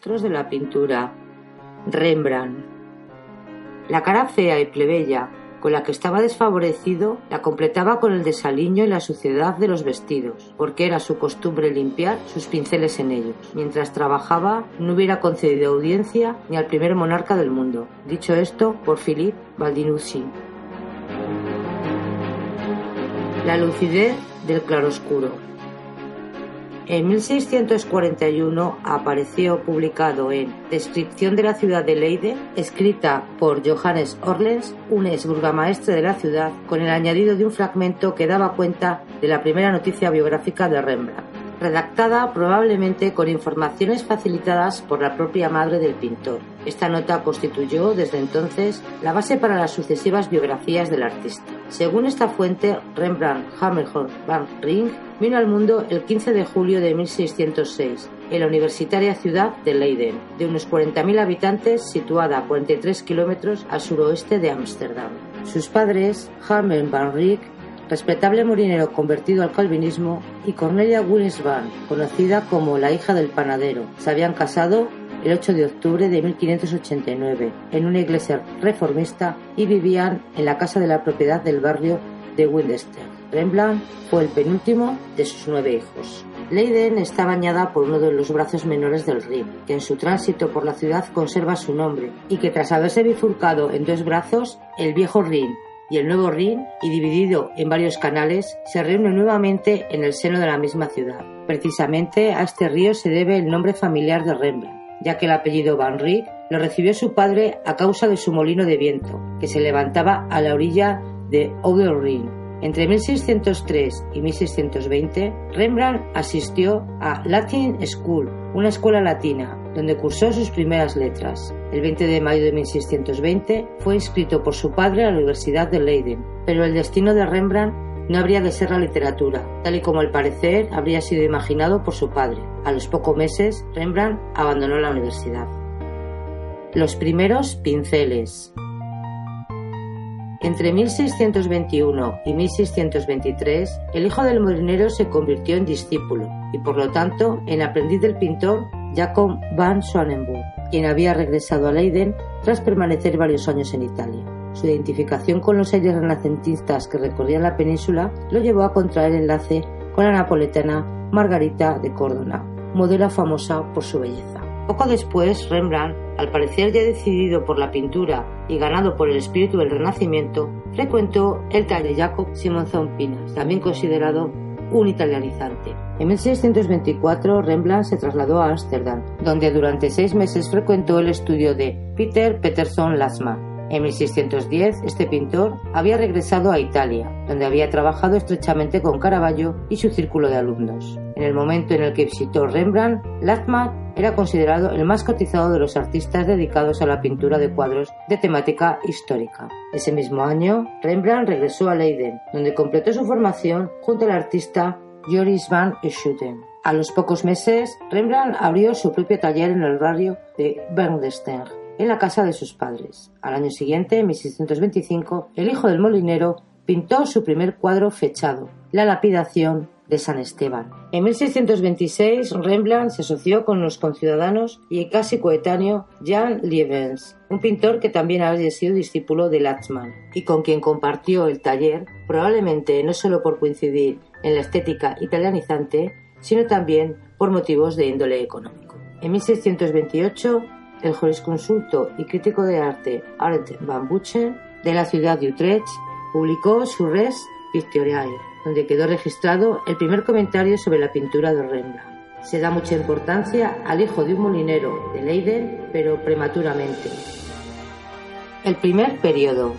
maestros de la pintura, Rembrandt. La cara fea y plebeya con la que estaba desfavorecido la completaba con el desaliño y la suciedad de los vestidos, porque era su costumbre limpiar sus pinceles en ellos. Mientras trabajaba, no hubiera concedido audiencia ni al primer monarca del mundo. Dicho esto por Philippe Baldinucci. La lucidez del claroscuro. En 1641 apareció publicado en Descripción de la ciudad de Leiden, escrita por Johannes Orlens, un ex burgamaestre de la ciudad, con el añadido de un fragmento que daba cuenta de la primera noticia biográfica de Rembrandt redactada probablemente con informaciones facilitadas por la propia madre del pintor. Esta nota constituyó desde entonces la base para las sucesivas biografías del artista. Según esta fuente, Rembrandt Hammerhorn van Rijn vino al mundo el 15 de julio de 1606 en la universitaria ciudad de Leiden, de unos 40.000 habitantes, situada a 43 kilómetros al suroeste de Ámsterdam. Sus padres, Hammer van Rijn respetable morinero convertido al calvinismo, y Cornelia Winsbann, conocida como la hija del panadero. Se habían casado el 8 de octubre de 1589 en una iglesia reformista y vivían en la casa de la propiedad del barrio de Winchester. Rembrandt fue el penúltimo de sus nueve hijos. Leiden está bañada por uno de los brazos menores del Rin, que en su tránsito por la ciudad conserva su nombre, y que tras haberse bifurcado en dos brazos, el viejo Rin y el nuevo Rin, y dividido en varios canales, se reúne nuevamente en el seno de la misma ciudad. Precisamente a este río se debe el nombre familiar de Rembrandt, ya que el apellido Van Rijn lo recibió su padre a causa de su molino de viento, que se levantaba a la orilla de Oude Rijn. Entre 1603 y 1620, Rembrandt asistió a Latin School, una escuela latina, donde cursó sus primeras letras. El 20 de mayo de 1620 fue inscrito por su padre a la Universidad de Leiden, pero el destino de Rembrandt no habría de ser la literatura, tal y como al parecer habría sido imaginado por su padre. A los pocos meses, Rembrandt abandonó la universidad. Los primeros pinceles. Entre 1621 y 1623, el hijo del molinero se convirtió en discípulo y por lo tanto en aprendiz del pintor Jacob van Swanenburg, quien había regresado a Leiden tras permanecer varios años en Italia. Su identificación con los aires renacentistas que recorrían la península lo llevó a contraer enlace con la napoletana Margarita de Córdoba, modelo famosa por su belleza. Poco después, Rembrandt, al parecer ya decidido por la pintura y ganado por el espíritu del Renacimiento, frecuentó el taller Jacob Simonson Pinas, también considerado un italianizante. En 1624 Rembrandt se trasladó a Ámsterdam, donde durante seis meses frecuentó el estudio de Peter Peterson Lasman. En 1610, este pintor había regresado a Italia, donde había trabajado estrechamente con Caravaggio y su círculo de alumnos. En el momento en el que visitó Rembrandt, Lasman era considerado el más cotizado de los artistas dedicados a la pintura de cuadros de temática histórica. Ese mismo año, Rembrandt regresó a Leiden, donde completó su formación junto al artista Joris van Schuten. A los pocos meses, Rembrandt abrió su propio taller en el barrio de Bernstein, en la casa de sus padres. Al año siguiente, en 1625, el hijo del molinero pintó su primer cuadro fechado, La lapidación de San Esteban. En 1626, Rembrandt se asoció con los conciudadanos y casi coetáneo Jan Lievens, un pintor que también había sido discípulo de Latzmann y con quien compartió el taller, probablemente no solo por coincidir en la estética italianizante, sino también por motivos de índole económico. En 1628, el jurisconsulto y crítico de arte Arndt van Buchen de la ciudad de Utrecht publicó su Res Pictoriae, donde quedó registrado el primer comentario sobre la pintura de Rembrandt. Se da mucha importancia al hijo de un molinero de Leiden, pero prematuramente. El primer periodo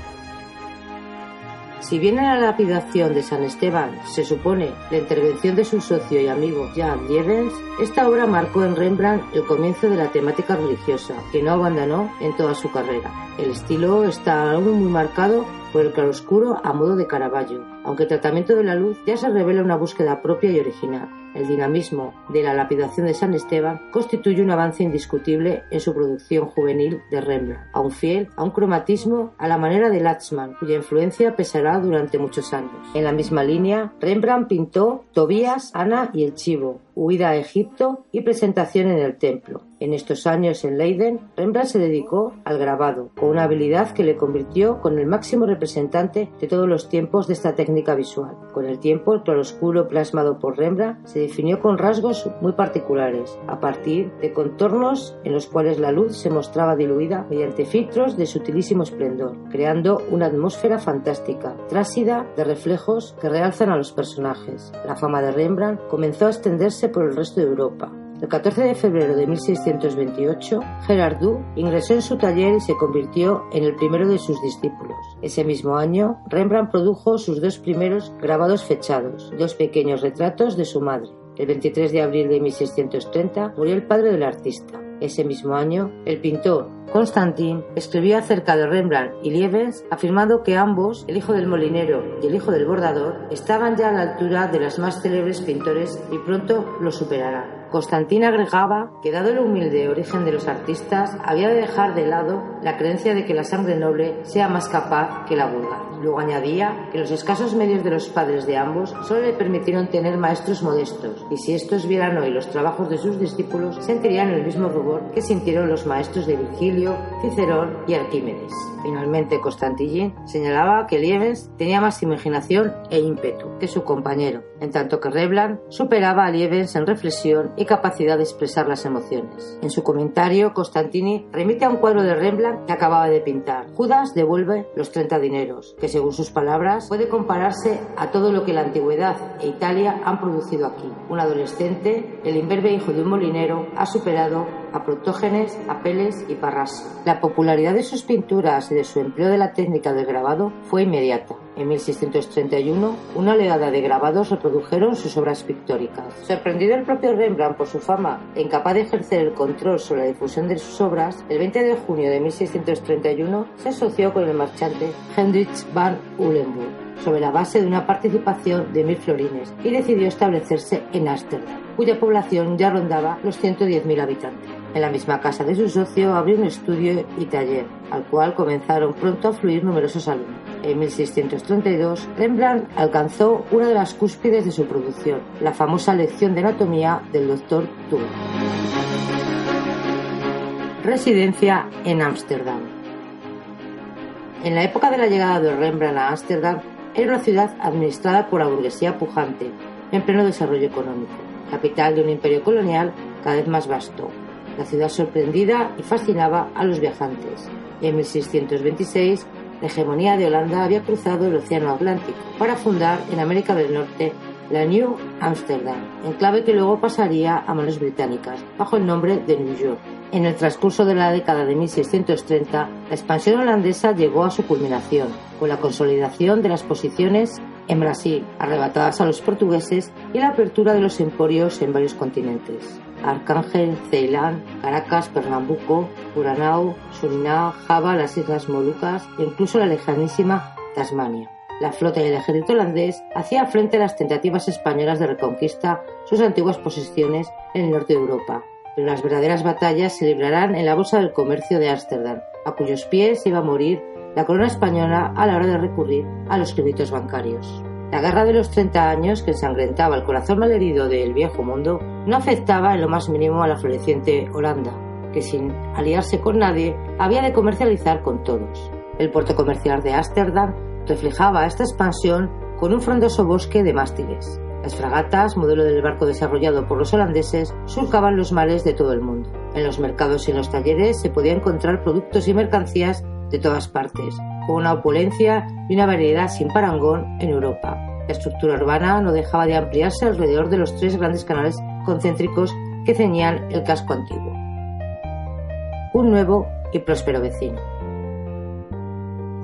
si bien en la lapidación de San Esteban se supone la intervención de su socio y amigo Jan Lievens, esta obra marcó en Rembrandt el comienzo de la temática religiosa, que no abandonó en toda su carrera. El estilo está aún muy marcado por el claroscuro a modo de Caravaggio, aunque el tratamiento de la luz ya se revela una búsqueda propia y original. El dinamismo de la lapidación de San Esteban constituye un avance indiscutible en su producción juvenil de Rembrandt, aún fiel a un cromatismo a la manera de Latzmann, cuya influencia pesará durante muchos años. En la misma línea, Rembrandt pintó Tobías, Ana y el Chivo, huida a Egipto y presentación en el templo. En estos años en Leiden, Rembrandt se dedicó al grabado, con una habilidad que le convirtió con el máximo representante de todos los tiempos de esta técnica visual. Con el tiempo, el claroscuro plasmado por Rembrandt se definió con rasgos muy particulares, a partir de contornos en los cuales la luz se mostraba diluida mediante filtros de sutilísimo esplendor, creando una atmósfera fantástica, trásida de reflejos que realzan a los personajes. La fama de Rembrandt comenzó a extenderse por el resto de Europa, el 14 de febrero de 1628, Gerard Du ingresó en su taller y se convirtió en el primero de sus discípulos. Ese mismo año, Rembrandt produjo sus dos primeros grabados fechados, dos pequeños retratos de su madre. El 23 de abril de 1630 murió el padre del artista. Ese mismo año, el pintor Constantin escribió acerca de Rembrandt y Lievens afirmando que ambos, el hijo del molinero y el hijo del bordador, estaban ya a la altura de los más célebres pintores y pronto lo superarán. Constantín agregaba que dado el humilde origen de los artistas, había de dejar de lado la creencia de que la sangre noble sea más capaz que la vulgar. Luego añadía que los escasos medios de los padres de ambos solo le permitieron tener maestros modestos, y si estos vieran hoy los trabajos de sus discípulos, sentirían el mismo rubor que sintieron los maestros de Virgilio, Cicerón y Arquímedes. Finalmente, Constantin señalaba que Lievens tenía más imaginación e ímpetu que su compañero, en tanto que Rebland superaba a Lievens en reflexión y capacidad de expresar las emociones. En su comentario, Constantini remite a un cuadro de Rembrandt que acababa de pintar. Judas devuelve los 30 dineros, que según sus palabras puede compararse a todo lo que la antigüedad e Italia han producido aquí. Un adolescente, el imberbe hijo de un molinero, ha superado a Protógenes, Apeles y Parrasio. La popularidad de sus pinturas y de su empleo de la técnica del grabado fue inmediata. En 1631, una oleada de grabados reprodujeron sus obras pictóricas. Sorprendido el propio Rembrandt por su fama e incapaz de ejercer el control sobre la difusión de sus obras, el 20 de junio de 1631 se asoció con el marchante Hendrich van Ulenburg sobre la base de una participación de mil florines y decidió establecerse en Ámsterdam, cuya población ya rondaba los 110.000 habitantes. En la misma casa de su socio abrió un estudio y taller, al cual comenzaron pronto a fluir numerosos alumnos. En 1632, Rembrandt alcanzó una de las cúspides de su producción, la famosa lección de anatomía del doctor Thun. Residencia en Ámsterdam. En la época de la llegada de Rembrandt a Ámsterdam, era una ciudad administrada por la burguesía pujante, en pleno desarrollo económico, capital de un imperio colonial cada vez más vasto. La ciudad sorprendida y fascinaba a los viajantes. en 1626, la hegemonía de Holanda había cruzado el Océano Atlántico para fundar en América del Norte la New Amsterdam, enclave que luego pasaría a manos británicas, bajo el nombre de New York. En el transcurso de la década de 1630, la expansión holandesa llegó a su culminación, con la consolidación de las posiciones en Brasil, arrebatadas a los portugueses, y la apertura de los emporios en varios continentes. Arcángel, Ceilán, Caracas, Pernambuco, Curanao, Surinam, Java, las Islas Molucas e incluso la lejanísima Tasmania. La flota y el ejército holandés hacían frente a las tentativas españolas de reconquista sus antiguas posesiones en el norte de Europa, pero las verdaderas batallas se librarán en la bolsa del comercio de Ámsterdam, a cuyos pies iba a morir la corona española a la hora de recurrir a los créditos bancarios. La guerra de los 30 años que ensangrentaba el corazón malherido del viejo mundo no afectaba en lo más mínimo a la floreciente Holanda, que sin aliarse con nadie había de comercializar con todos. El puerto comercial de Ámsterdam reflejaba esta expansión con un frondoso bosque de mástiles. Las fragatas, modelo del barco desarrollado por los holandeses, surcaban los mares de todo el mundo. En los mercados y en los talleres se podía encontrar productos y mercancías de todas partes, con una opulencia y una variedad sin parangón en Europa. La estructura urbana no dejaba de ampliarse alrededor de los tres grandes canales concéntricos que ceñían el casco antiguo. Un nuevo y próspero vecino.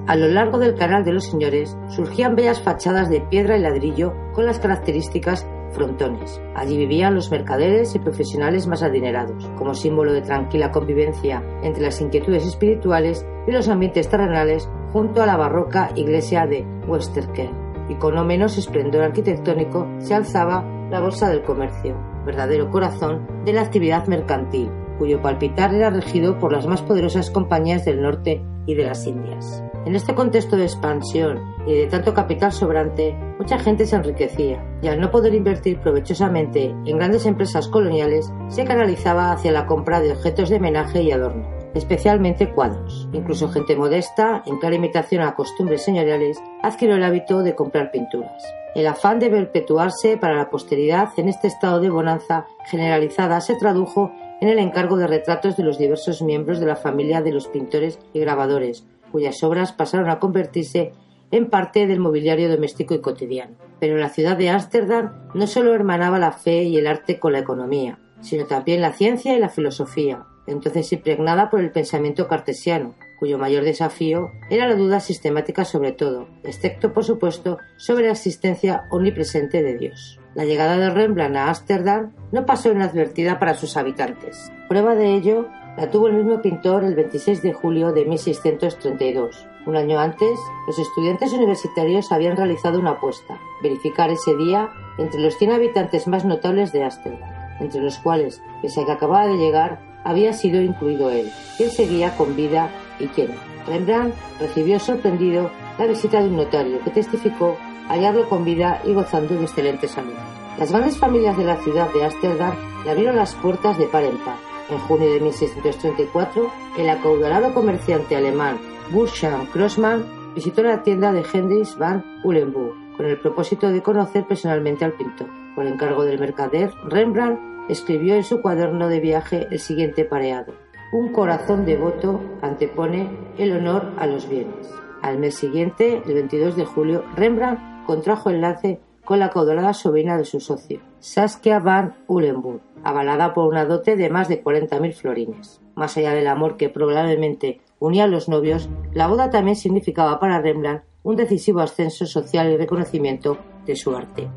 A lo largo del Canal de los Señores surgían bellas fachadas de piedra y ladrillo con las características frontones. Allí vivían los mercaderes y profesionales más adinerados, como símbolo de tranquila convivencia entre las inquietudes espirituales y los ambientes terrenales junto a la barroca iglesia de Westerker. Y con no menos esplendor arquitectónico se alzaba la Bolsa del Comercio, verdadero corazón de la actividad mercantil, cuyo palpitar era regido por las más poderosas compañías del norte y de las Indias. En este contexto de expansión y de tanto capital sobrante, mucha gente se enriquecía y al no poder invertir provechosamente en grandes empresas coloniales, se canalizaba hacia la compra de objetos de homenaje y adorno, especialmente cuadros. Incluso gente modesta, en clara imitación a costumbres señoriales, adquirió el hábito de comprar pinturas. El afán de perpetuarse para la posteridad en este estado de bonanza generalizada se tradujo en el encargo de retratos de los diversos miembros de la familia de los pintores y grabadores, cuyas obras pasaron a convertirse en parte del mobiliario doméstico y cotidiano. Pero la ciudad de Ámsterdam no solo hermanaba la fe y el arte con la economía, sino también la ciencia y la filosofía, entonces impregnada por el pensamiento cartesiano, cuyo mayor desafío era la duda sistemática sobre todo, excepto por supuesto sobre la existencia omnipresente de Dios. La llegada de Rembrandt a Ámsterdam no pasó inadvertida para sus habitantes. Prueba de ello la tuvo el mismo pintor el 26 de julio de 1632. Un año antes, los estudiantes universitarios habían realizado una apuesta, verificar ese día entre los 100 habitantes más notables de Ámsterdam, entre los cuales, pese a que acababa de llegar, había sido incluido él, quién seguía con vida y quién Rembrandt recibió sorprendido la visita de un notario que testificó hallarlo con vida y gozando de excelente salud. Las grandes familias de la ciudad de Ámsterdam le abrieron las puertas de par en par. En junio de 1634, el acaudalado comerciante alemán Burscham Crossmann visitó la tienda de Hendrix van Ulenburg con el propósito de conocer personalmente al pintor. Por encargo del mercader, Rembrandt escribió en su cuaderno de viaje el siguiente pareado. Un corazón devoto antepone el honor a los bienes. Al mes siguiente, el 22 de julio, Rembrandt contrajo enlace con la caudalada sobrina de su socio, Saskia van Ulenburg, avalada por una dote de más de 40.000 florines. Más allá del amor que probablemente unía a los novios, la boda también significaba para Rembrandt un decisivo ascenso social y reconocimiento de su arte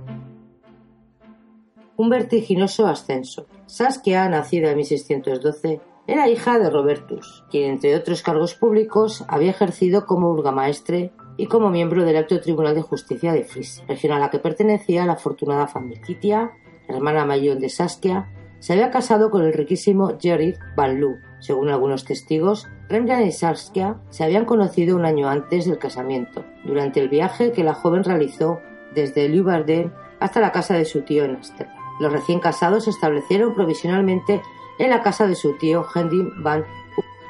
un vertiginoso ascenso. Saskia, nacida en 1612, era hija de Robertus, quien entre otros cargos públicos había ejercido como burgamaestre y como miembro del Alto Tribunal de Justicia de Frisia, región a la que pertenecía la afortunada familia Titia, hermana mayor de Saskia, se había casado con el riquísimo Gerrit Van Loo. Según algunos testigos, Rembrandt y Saskia se habían conocido un año antes del casamiento, durante el viaje que la joven realizó desde Leeuwarden hasta la casa de su tío en Ámsterdam. Los recién casados se establecieron provisionalmente en la casa de su tío Hendrik van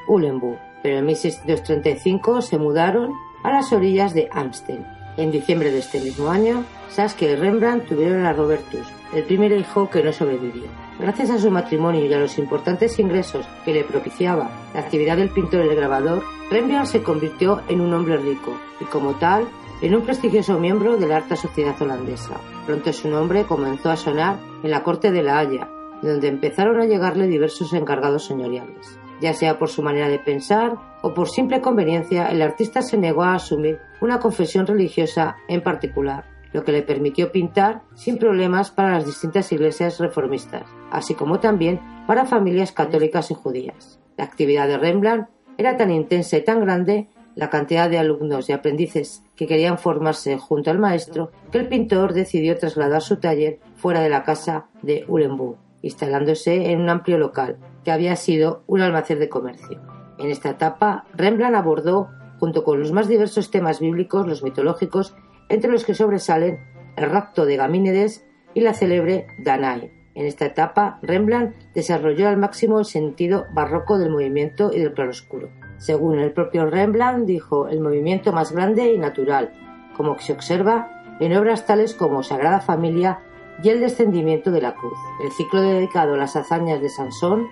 Ulenburg, pero en 1635 se mudaron a las orillas de Amstel. En diciembre de este mismo año, Saskia y Rembrandt tuvieron a Robertus, el primer hijo que no sobrevivió. Gracias a su matrimonio y a los importantes ingresos que le propiciaba la actividad del pintor y el grabador, Rembrandt se convirtió en un hombre rico y como tal en un prestigioso miembro de la alta sociedad holandesa. Pronto su nombre comenzó a sonar en la corte de La Haya, donde empezaron a llegarle diversos encargados señoriales. Ya sea por su manera de pensar o por simple conveniencia, el artista se negó a asumir una confesión religiosa en particular, lo que le permitió pintar sin problemas para las distintas iglesias reformistas, así como también para familias católicas y judías. La actividad de Rembrandt era tan intensa y tan grande la cantidad de alumnos y aprendices que querían formarse junto al maestro, que el pintor decidió trasladar su taller fuera de la casa de Ulenburg, instalándose en un amplio local que había sido un almacén de comercio. En esta etapa, Rembrandt abordó, junto con los más diversos temas bíblicos, los mitológicos, entre los que sobresalen el rapto de Gamínedes y la célebre Danae. En esta etapa, Rembrandt desarrolló al máximo el sentido barroco del movimiento y del claroscuro. Según el propio Rembrandt, dijo el movimiento más grande y natural, como se observa en obras tales como Sagrada Familia y el descendimiento de la cruz. El ciclo dedicado a las hazañas de Sansón,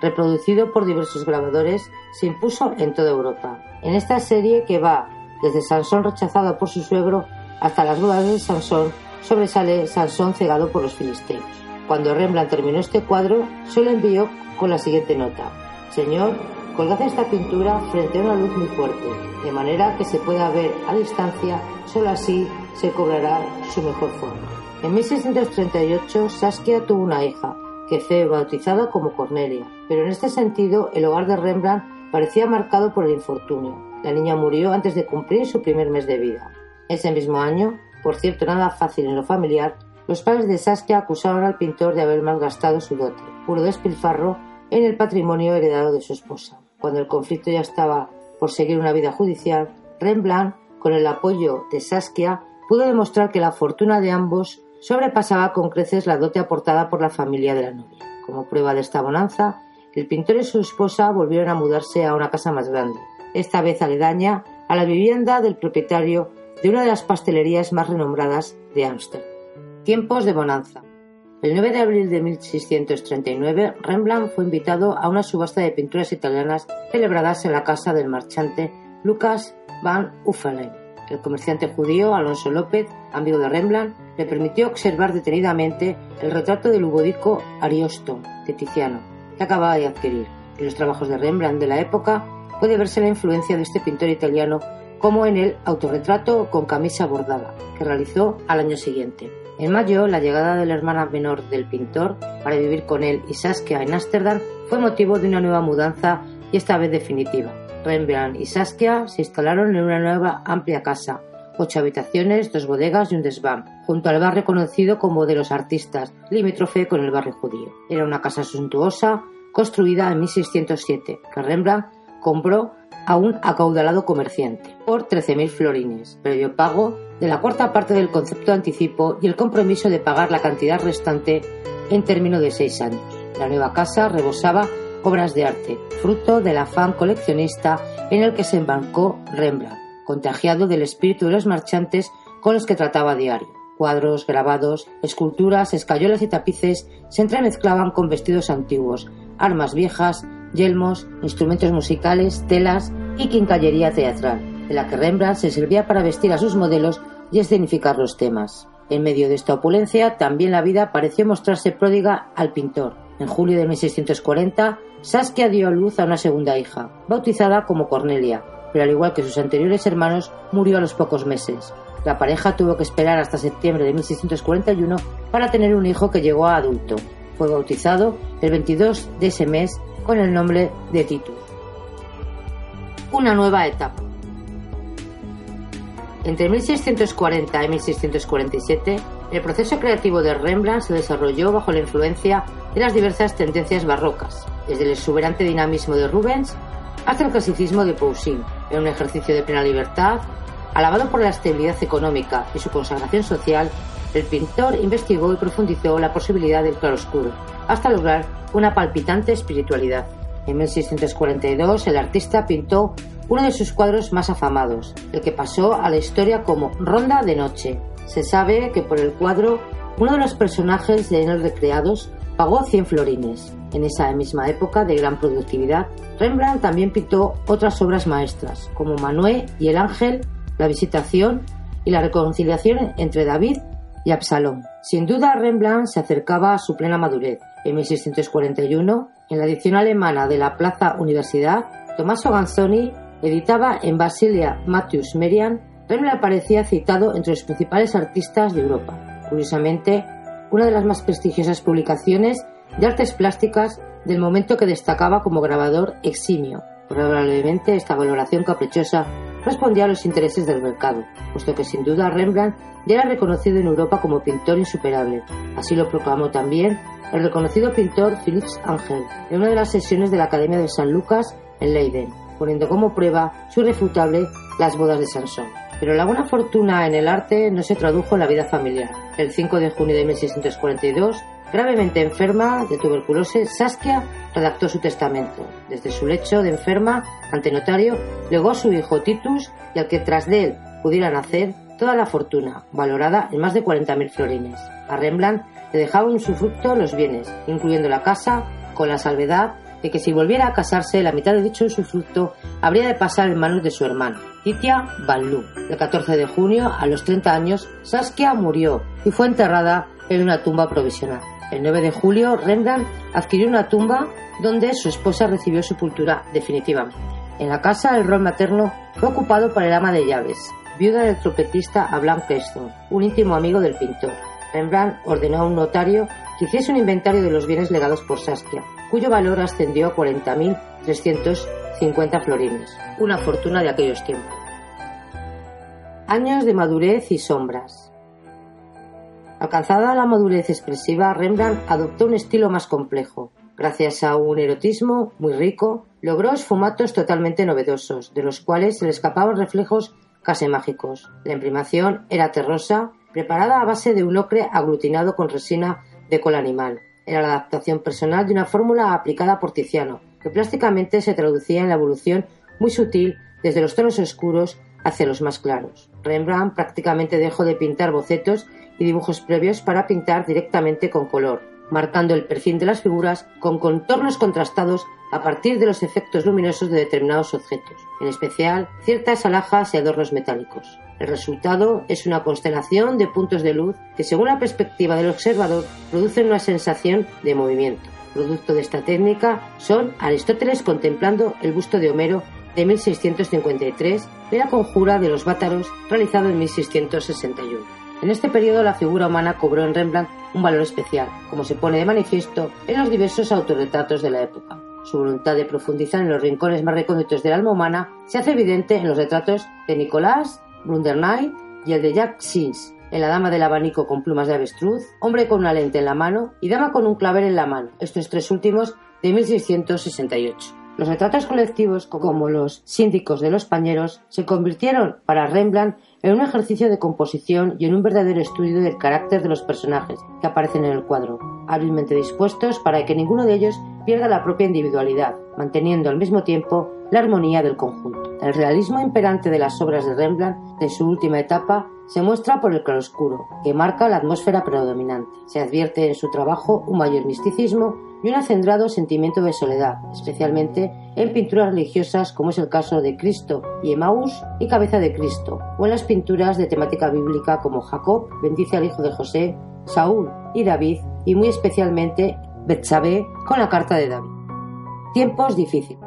reproducido por diversos grabadores, se impuso en toda Europa. En esta serie que va desde Sansón rechazado por su suegro hasta las bodas de Sansón, sobresale Sansón cegado por los filisteos. Cuando Rembrandt terminó este cuadro, solo envió con la siguiente nota: Señor, Colgad esta pintura frente a una luz muy fuerte, de manera que se pueda ver a distancia, solo así se cobrará su mejor forma. En 1638 Saskia tuvo una hija, que fue bautizada como Cornelia, pero en este sentido el hogar de Rembrandt parecía marcado por el infortunio. La niña murió antes de cumplir su primer mes de vida. Ese mismo año, por cierto nada fácil en lo familiar, los padres de Saskia acusaron al pintor de haber malgastado su dote, puro despilfarro en el patrimonio heredado de su esposa. Cuando el conflicto ya estaba por seguir una vida judicial, Rembrandt, con el apoyo de Saskia, pudo demostrar que la fortuna de ambos sobrepasaba con creces la dote aportada por la familia de la novia. Como prueba de esta bonanza, el pintor y su esposa volvieron a mudarse a una casa más grande, esta vez aledaña a la vivienda del propietario de una de las pastelerías más renombradas de Ámsterdam. Tiempos de bonanza. El 9 de abril de 1639, Rembrandt fue invitado a una subasta de pinturas italianas celebradas en la casa del marchante Lucas van Uffelen. El comerciante judío Alonso López, amigo de Rembrandt, le permitió observar detenidamente el retrato del ubodico Ariosto de Tiziano, que acababa de adquirir. En los trabajos de Rembrandt de la época puede verse la influencia de este pintor italiano como en el autorretrato con camisa bordada, que realizó al año siguiente. En mayo, la llegada de la hermana menor del pintor para vivir con él y Saskia en Ámsterdam fue motivo de una nueva mudanza y esta vez definitiva. Rembrandt y Saskia se instalaron en una nueva amplia casa, ocho habitaciones, dos bodegas y un desván, junto al barrio conocido como de los artistas, limítrofe con el barrio judío. Era una casa suntuosa, construida en 1607, que Rembrandt compró a un acaudalado comerciante por 13.000 florines, previo pago de la cuarta parte del concepto de anticipo y el compromiso de pagar la cantidad restante en término de seis años. La nueva casa rebosaba obras de arte, fruto del afán coleccionista en el que se embarcó Rembrandt, contagiado del espíritu de los marchantes con los que trataba diario. Cuadros, grabados, esculturas, escayolas y tapices se entremezclaban con vestidos antiguos, armas viejas, yelmos, instrumentos musicales, telas y quincallería teatral, de la que Rembrandt se servía para vestir a sus modelos y escenificar los temas. En medio de esta opulencia, también la vida pareció mostrarse pródiga al pintor. En julio de 1640, Saskia dio a luz a una segunda hija, bautizada como Cornelia, pero al igual que sus anteriores hermanos, murió a los pocos meses. La pareja tuvo que esperar hasta septiembre de 1641 para tener un hijo que llegó a adulto. Fue bautizado el 22 de ese mes con el nombre de Titus. Una nueva etapa. Entre 1640 y 1647, el proceso creativo de Rembrandt se desarrolló bajo la influencia de las diversas tendencias barrocas, desde el exuberante dinamismo de Rubens hasta el clasicismo de Poussin, en un ejercicio de plena libertad, alabado por la estabilidad económica y su consagración social, el pintor investigó y profundizó la posibilidad del claroscuro, hasta lograr una palpitante espiritualidad. En 1642 el artista pintó uno de sus cuadros más afamados, el que pasó a la historia como Ronda de Noche. Se sabe que por el cuadro uno de los personajes de él recreados pagó 100 florines. En esa misma época de gran productividad, Rembrandt también pintó otras obras maestras, como Manuel y el Ángel, La Visitación y la reconciliación entre David y Absalón. Sin duda, Rembrandt se acercaba a su plena madurez. En 1641, en la edición alemana de la Plaza Universidad, Tommaso Ganzoni editaba en Basilia Matthews Merian, Rembrandt aparecía citado entre los principales artistas de Europa. Curiosamente, una de las más prestigiosas publicaciones de artes plásticas del momento que destacaba como grabador eximio. Probablemente esta valoración caprichosa respondía a los intereses del mercado, puesto que sin duda Rembrandt ya era reconocido en Europa como pintor insuperable. Así lo proclamó también el reconocido pintor Philips Angel en una de las sesiones de la Academia de San Lucas en Leiden, poniendo como prueba su irrefutable Las bodas de Sansón. Pero la buena fortuna en el arte no se tradujo en la vida familiar. El 5 de junio de 1642, gravemente enferma de tuberculosis, Saskia redactó su testamento. Desde su lecho de enferma, ante notario, legó a su hijo Titus y al que tras de él pudiera nacer toda la fortuna, valorada en más de 40.000 florines. A Rembrandt le dejaba en su fruto los bienes, incluyendo la casa, con la salvedad de que si volviera a casarse, la mitad de dicho usufructo habría de pasar en manos de su hermana, Titia Banlu. El 14 de junio, a los 30 años, Saskia murió y fue enterrada en una tumba provisional. El 9 de julio, Rembrandt adquirió una tumba donde su esposa recibió sepultura definitivamente. En la casa, el rol materno fue ocupado por el ama de llaves, viuda del trompetista Abram Keston, un íntimo amigo del pintor. Rembrandt ordenó a un notario que hiciese un inventario de los bienes legados por Saskia, cuyo valor ascendió a 40.350 florines, una fortuna de aquellos tiempos. Años de madurez y sombras. Alcanzada la madurez expresiva, Rembrandt adoptó un estilo más complejo. Gracias a un erotismo muy rico, logró esfumatos totalmente novedosos, de los cuales se le escapaban reflejos casi mágicos. La imprimación era terrosa, preparada a base de un ocre aglutinado con resina de cola animal. Era la adaptación personal de una fórmula aplicada por Tiziano, que plásticamente se traducía en la evolución muy sutil desde los tonos oscuros hacia los más claros. Rembrandt prácticamente dejó de pintar bocetos y dibujos previos para pintar directamente con color, marcando el perfil de las figuras con contornos contrastados a partir de los efectos luminosos de determinados objetos, en especial ciertas alhajas y adornos metálicos. El resultado es una constelación de puntos de luz que, según la perspectiva del observador, producen una sensación de movimiento. Producto de esta técnica son Aristóteles contemplando el busto de Homero de 1653 y la conjura de los bátaros realizado en 1661. En este periodo la figura humana cobró en Rembrandt un valor especial, como se pone de manifiesto en los diversos autorretratos de la época. Su voluntad de profundizar en los rincones más recónditos del alma humana se hace evidente en los retratos de Nicolás, Knight y el de Jack Sims, en La dama del abanico con plumas de avestruz, Hombre con una lente en la mano y Dama con un clavel en la mano, estos tres últimos de 1668. Los retratos colectivos, como los síndicos de los pañeros, se convirtieron para Rembrandt en un ejercicio de composición y en un verdadero estudio del carácter de los personajes que aparecen en el cuadro, hábilmente dispuestos para que ninguno de ellos pierda la propia individualidad, manteniendo al mismo tiempo la armonía del conjunto. El realismo imperante de las obras de Rembrandt de su última etapa se muestra por el claroscuro, que marca la atmósfera predominante. Se advierte en su trabajo un mayor misticismo y un acendrado sentimiento de soledad, especialmente en pinturas religiosas como es el caso de Cristo y Emaús y Cabeza de Cristo, o en las pinturas de temática bíblica como Jacob bendice al hijo de José, Saúl y David, y muy especialmente Betsabé con la carta de David. Tiempos difíciles.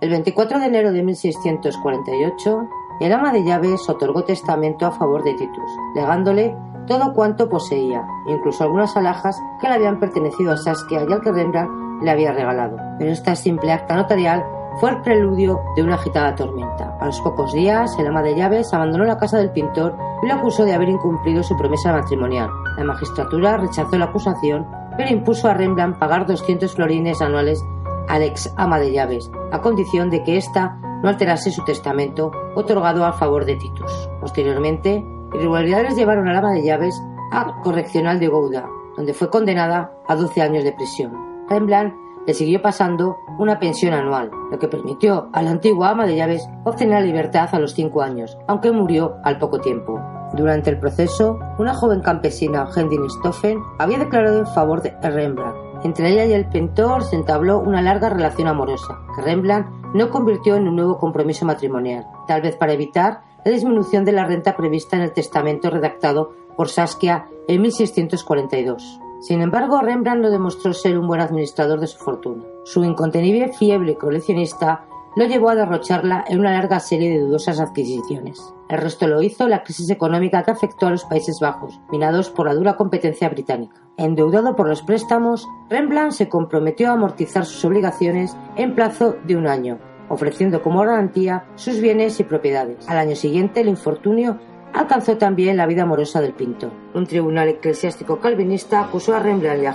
El 24 de enero de 1648, el ama de llaves otorgó testamento a favor de Titus, legándole todo cuanto poseía, incluso algunas alhajas que le habían pertenecido a Saskia y al que Rembrandt le había regalado. Pero esta simple acta notarial fue el preludio de una agitada tormenta. A los pocos días, el ama de llaves abandonó la casa del pintor y lo acusó de haber incumplido su promesa matrimonial. La magistratura rechazó la acusación, pero impuso a Rembrandt pagar 200 florines anuales al ex ama de llaves, a condición de que ésta no alterase su testamento otorgado a favor de Titus. Posteriormente, Irregularidades llevaron al ama de llaves a correccional de Gouda, donde fue condenada a 12 años de prisión. Rembrandt le siguió pasando una pensión anual, lo que permitió a la antigua ama de llaves obtener la libertad a los 5 años, aunque murió al poco tiempo. Durante el proceso, una joven campesina, Hendin Stoffen, había declarado en favor de Rembrandt. Entre ella y el pintor se entabló una larga relación amorosa, que Rembrandt no convirtió en un nuevo compromiso matrimonial, tal vez para evitar la disminución de la renta prevista en el testamento redactado por Saskia en 1642. Sin embargo, Rembrandt no demostró ser un buen administrador de su fortuna. Su incontenible fiebre coleccionista lo llevó a derrocharla en una larga serie de dudosas adquisiciones. El resto lo hizo la crisis económica que afectó a los Países Bajos, minados por la dura competencia británica. Endeudado por los préstamos, Rembrandt se comprometió a amortizar sus obligaciones en plazo de un año, ofreciendo como garantía sus bienes y propiedades. Al año siguiente, el infortunio alcanzó también la vida amorosa del pintor. Un tribunal eclesiástico calvinista acusó a Rembrandt y a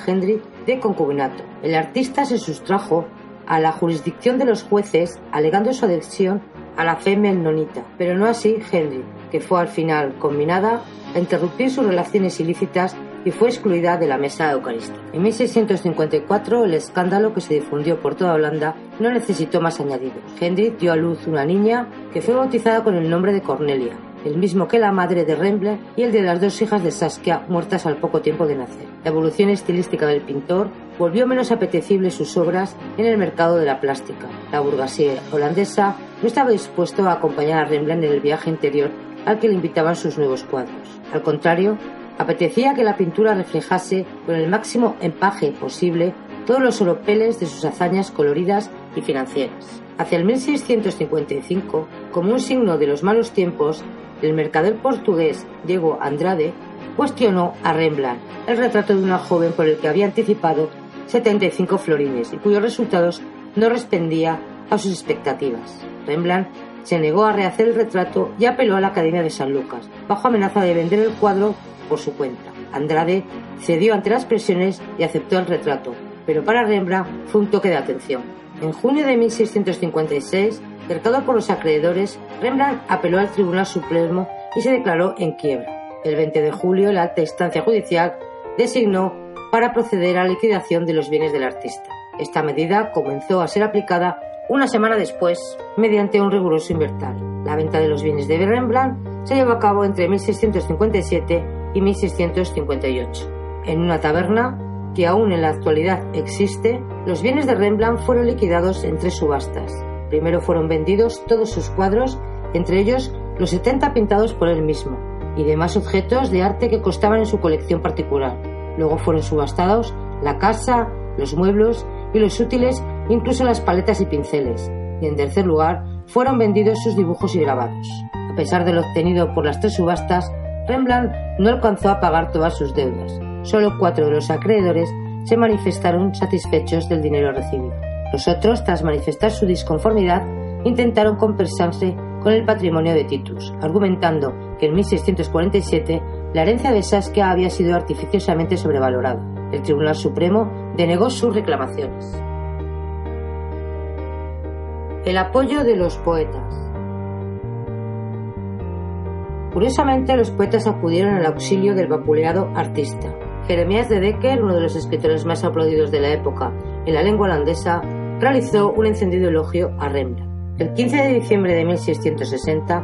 de concubinato. El artista se sustrajo a la jurisdicción de los jueces alegando su adhesión a la fe menonita, pero no así Hendry, que fue al final combinada a interrumpir sus relaciones ilícitas y fue excluida de la mesa eucarística. En 1654, el escándalo que se difundió por toda Holanda no necesitó más añadidos. Hendrik dio a luz una niña que fue bautizada con el nombre de Cornelia, el mismo que la madre de Rembrandt y el de las dos hijas de Saskia muertas al poco tiempo de nacer. La evolución estilística del pintor volvió menos apetecibles sus obras en el mercado de la plástica. La burguesía holandesa no estaba dispuesto a acompañar a Rembrandt en el viaje interior al que le invitaban sus nuevos cuadros. Al contrario, Apetecía que la pintura reflejase con el máximo empaje posible todos los oropeles de sus hazañas coloridas y financieras. Hacia el 1655, como un signo de los malos tiempos, el mercader portugués Diego Andrade cuestionó a Rembrandt el retrato de una joven por el que había anticipado 75 florines y cuyos resultados no respondía a sus expectativas. Rembrandt se negó a rehacer el retrato y apeló a la Academia de San Lucas, bajo amenaza de vender el cuadro por su cuenta. Andrade cedió ante las presiones y aceptó el retrato, pero para Rembrandt fue un toque de atención. En junio de 1656, cercado por los acreedores, Rembrandt apeló al Tribunal Supremo y se declaró en quiebra. El 20 de julio, la alta instancia judicial designó para proceder a la liquidación de los bienes del artista. Esta medida comenzó a ser aplicada una semana después mediante un riguroso inventario. La venta de los bienes de Rembrandt se llevó a cabo entre 1657 y 1658. En una taberna que aún en la actualidad existe, los bienes de Rembrandt fueron liquidados en tres subastas. Primero fueron vendidos todos sus cuadros, entre ellos los 70 pintados por él mismo, y demás objetos de arte que costaban en su colección particular. Luego fueron subastados la casa, los muebles y los útiles, incluso las paletas y pinceles. Y en tercer lugar, fueron vendidos sus dibujos y grabados. A pesar de lo obtenido por las tres subastas, Rembrandt no alcanzó a pagar todas sus deudas. Solo cuatro de los acreedores se manifestaron satisfechos del dinero recibido. Los otros, tras manifestar su disconformidad, intentaron compensarse con el patrimonio de Titus, argumentando que en 1647 la herencia de Saskia había sido artificiosamente sobrevalorada. El Tribunal Supremo denegó sus reclamaciones. El apoyo de los poetas. Curiosamente, los poetas acudieron al auxilio del vapuleado artista. Jeremías de Decker, uno de los escritores más aplaudidos de la época en la lengua holandesa, realizó un encendido elogio a Rembrandt. El 15 de diciembre de 1660,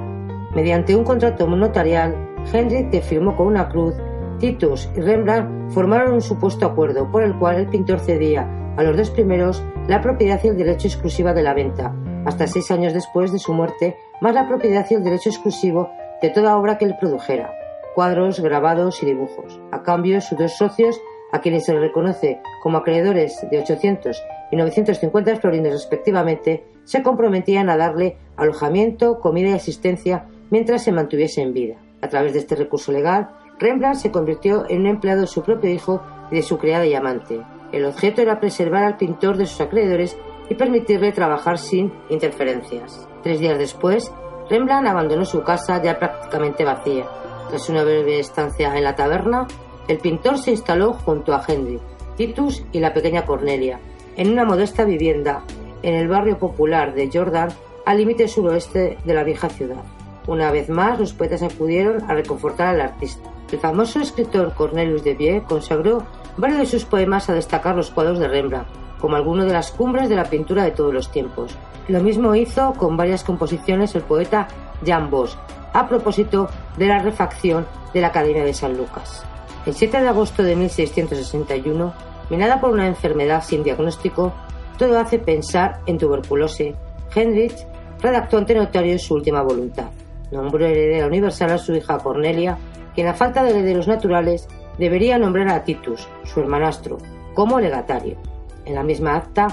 mediante un contrato notarial, Hendrik, que firmó con una cruz, Titus y Rembrandt formaron un supuesto acuerdo por el cual el pintor cedía a los dos primeros la propiedad y el derecho exclusiva de la venta, hasta seis años después de su muerte, más la propiedad y el derecho exclusivo de toda obra que él produjera, cuadros, grabados y dibujos. A cambio, sus dos socios, a quienes se les reconoce como acreedores de 800 y 950 florines respectivamente, se comprometían a darle alojamiento, comida y asistencia mientras se mantuviese en vida. A través de este recurso legal, Rembrandt se convirtió en un empleado de su propio hijo y de su criada y amante. El objeto era preservar al pintor de sus acreedores y permitirle trabajar sin interferencias. Tres días después, Rembrandt abandonó su casa ya prácticamente vacía. Tras una breve estancia en la taberna, el pintor se instaló junto a Henry, Titus y la pequeña Cornelia, en una modesta vivienda en el barrio popular de Jordan, al límite suroeste de la vieja ciudad. Una vez más, los poetas acudieron a reconfortar al artista. El famoso escritor Cornelius de Vie consagró varios de sus poemas a destacar los cuadros de Rembrandt, como alguno de las cumbres de la pintura de todos los tiempos. Lo mismo hizo con varias composiciones el poeta Jan Bosch, a propósito de la refacción de la Academia de San Lucas. El 7 de agosto de 1661, minada por una enfermedad sin diagnóstico, todo hace pensar en tuberculosis. Heinrich redactó ante notario su última voluntad. Nombró heredera universal a su hija Cornelia, quien a falta de herederos naturales debería nombrar a Titus, su hermanastro, como legatario. En la misma acta,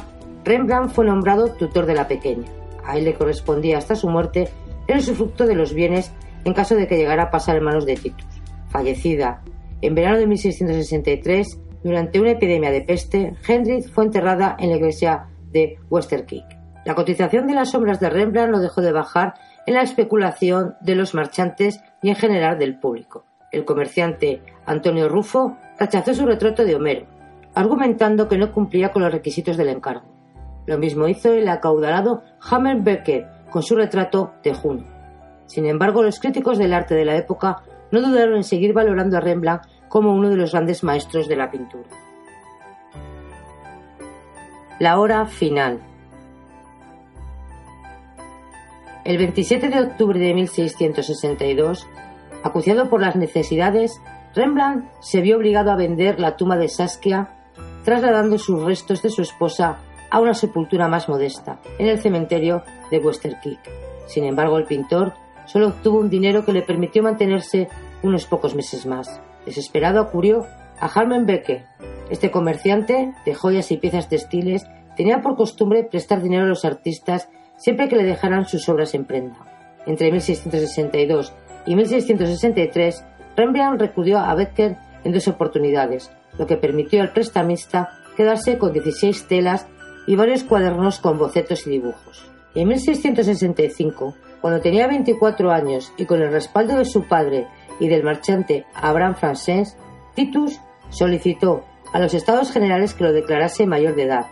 Rembrandt fue nombrado tutor de la pequeña. A él le correspondía hasta su muerte el usufructo de los bienes en caso de que llegara a pasar en manos de Titus. Fallecida en verano de 1663, durante una epidemia de peste, Hendrik fue enterrada en la iglesia de Westerkirk. La cotización de las obras de Rembrandt no dejó de bajar en la especulación de los marchantes y en general del público. El comerciante Antonio Rufo rechazó su retrato de Homero, argumentando que no cumplía con los requisitos del encargo. Lo mismo hizo el acaudalado Hammer Becker con su retrato de Juno. Sin embargo, los críticos del arte de la época no dudaron en seguir valorando a Rembrandt como uno de los grandes maestros de la pintura. La hora final. El 27 de octubre de 1662, acuciado por las necesidades, Rembrandt se vio obligado a vender la tumba de Saskia, trasladando sus restos de su esposa a una sepultura más modesta, en el cementerio de Westerkirk. Sin embargo, el pintor solo obtuvo un dinero que le permitió mantenerse unos pocos meses más. Desesperado acudió a Harmen Becker. Este comerciante de joyas y piezas textiles tenía por costumbre prestar dinero a los artistas siempre que le dejaran sus obras en prenda. Entre 1662 y 1663, Rembrandt recurrió a Becker en dos oportunidades, lo que permitió al prestamista quedarse con 16 telas y varios cuadernos con bocetos y dibujos. En 1665, cuando tenía 24 años y con el respaldo de su padre y del marchante Abraham Frances, Titus solicitó a los estados generales que lo declarase mayor de edad,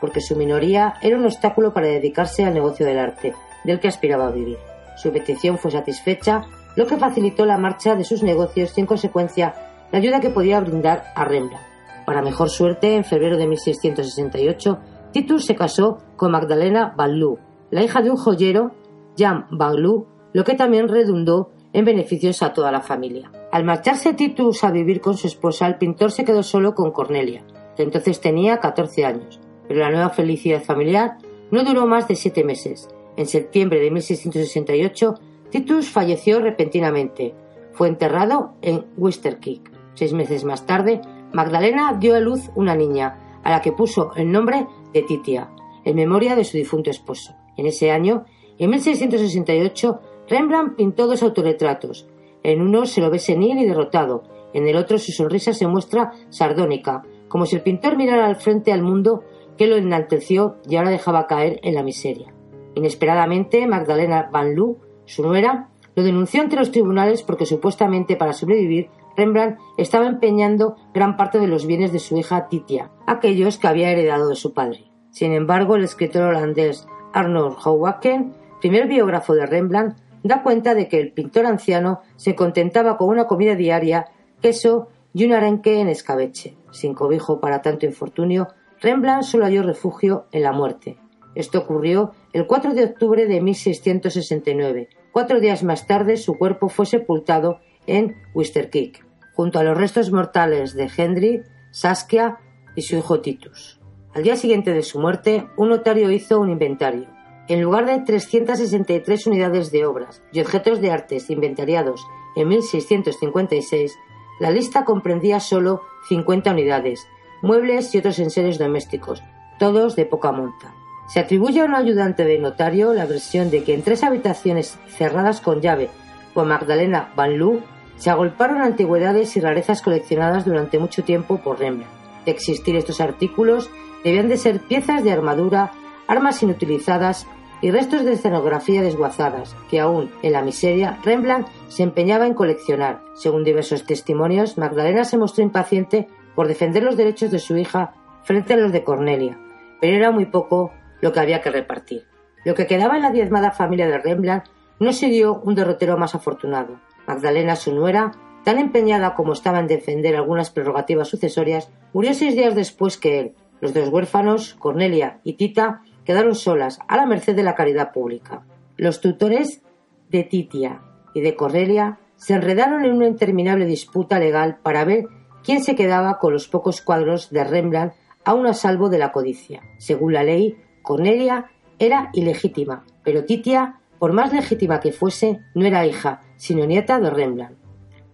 porque su minoría era un obstáculo para dedicarse al negocio del arte, del que aspiraba a vivir. Su petición fue satisfecha, lo que facilitó la marcha de sus negocios y, en consecuencia, la ayuda que podía brindar a Rembrandt. Para mejor suerte, en febrero de 1668, Titus se casó con Magdalena Van Loo, la hija de un joyero, Jan Van Loo, lo que también redundó en beneficios a toda la familia. Al marcharse Titus a vivir con su esposa, el pintor se quedó solo con Cornelia, que entonces tenía 14 años, pero la nueva felicidad familiar no duró más de siete meses. En septiembre de 1668, Titus falleció repentinamente. Fue enterrado en Wisterkick. Seis meses más tarde, Magdalena dio a luz una niña, a la que puso el nombre de Titia, en memoria de su difunto esposo. En ese año, en 1668, Rembrandt pintó dos autorretratos. En uno se lo ve senil y derrotado, en el otro su sonrisa se muestra sardónica, como si el pintor mirara al frente al mundo que lo enalteció y ahora dejaba caer en la miseria. Inesperadamente, Magdalena Van Loo su nuera lo denunció ante los tribunales porque supuestamente para sobrevivir Rembrandt estaba empeñando gran parte de los bienes de su hija Titia, aquellos que había heredado de su padre. Sin embargo, el escritor holandés Arnold Houwaken, primer biógrafo de Rembrandt, da cuenta de que el pintor anciano se contentaba con una comida diaria, queso y un arenque en escabeche. Sin cobijo para tanto infortunio, Rembrandt solo halló refugio en la muerte. Esto ocurrió el 4 de octubre de 1669. Cuatro días más tarde su cuerpo fue sepultado en Wisterkick, junto a los restos mortales de Henry, Saskia y su hijo Titus. Al día siguiente de su muerte, un notario hizo un inventario. En lugar de 363 unidades de obras y objetos de artes inventariados en 1656, la lista comprendía solo 50 unidades, muebles y otros enseres domésticos, todos de poca monta. Se atribuye a un ayudante de notario la versión de que en tres habitaciones cerradas con llave por Magdalena Van Loo se agolparon antigüedades y rarezas coleccionadas durante mucho tiempo por Rembrandt. De existir estos artículos, debían de ser piezas de armadura, armas inutilizadas y restos de escenografía desguazadas, que aún en la miseria Rembrandt se empeñaba en coleccionar. Según diversos testimonios, Magdalena se mostró impaciente por defender los derechos de su hija frente a los de Cornelia, pero era muy poco lo que había que repartir. Lo que quedaba en la diezmada familia de Rembrandt no siguió un derrotero más afortunado. Magdalena, su nuera, tan empeñada como estaba en defender algunas prerrogativas sucesorias, murió seis días después que él. Los dos huérfanos, Cornelia y Tita, quedaron solas, a la merced de la caridad pública. Los tutores de Titia y de Cornelia se enredaron en una interminable disputa legal para ver quién se quedaba con los pocos cuadros de Rembrandt aún a salvo de la codicia. Según la ley, Cornelia era ilegítima, pero Titia, por más legítima que fuese, no era hija, sino nieta de Rembrandt.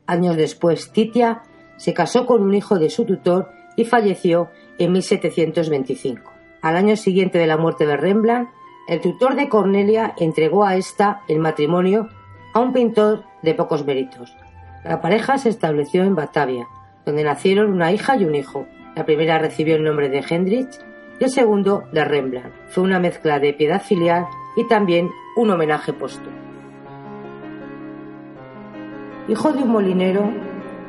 Años después, Titia se casó con un hijo de su tutor y falleció en 1725. Al año siguiente de la muerte de Rembrandt, el tutor de Cornelia entregó a ésta el matrimonio a un pintor de pocos méritos. La pareja se estableció en Batavia, donde nacieron una hija y un hijo. La primera recibió el nombre de Hendrich y el segundo de Rembrandt. Fue una mezcla de piedad filial y también un homenaje póstumo. Hijo de un molinero,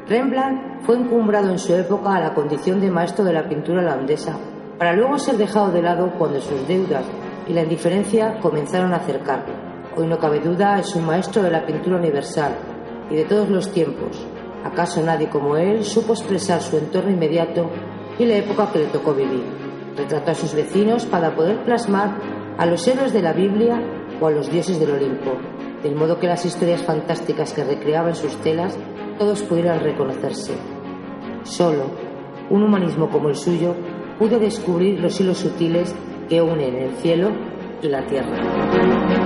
Rembrandt fue encumbrado en su época a la condición de maestro de la pintura holandesa, para luego ser dejado de lado cuando sus deudas y la indiferencia comenzaron a acercarlo. Hoy no cabe duda, es un maestro de la pintura universal y de todos los tiempos. ¿Acaso nadie como él supo expresar su entorno inmediato y la época que le tocó vivir? Retrató a sus vecinos para poder plasmar a los héroes de la Biblia o a los dioses del Olimpo, del modo que las historias fantásticas que recreaba en sus telas todos pudieran reconocerse. Solo un humanismo como el suyo pudo descubrir los hilos sutiles que unen el cielo y la tierra.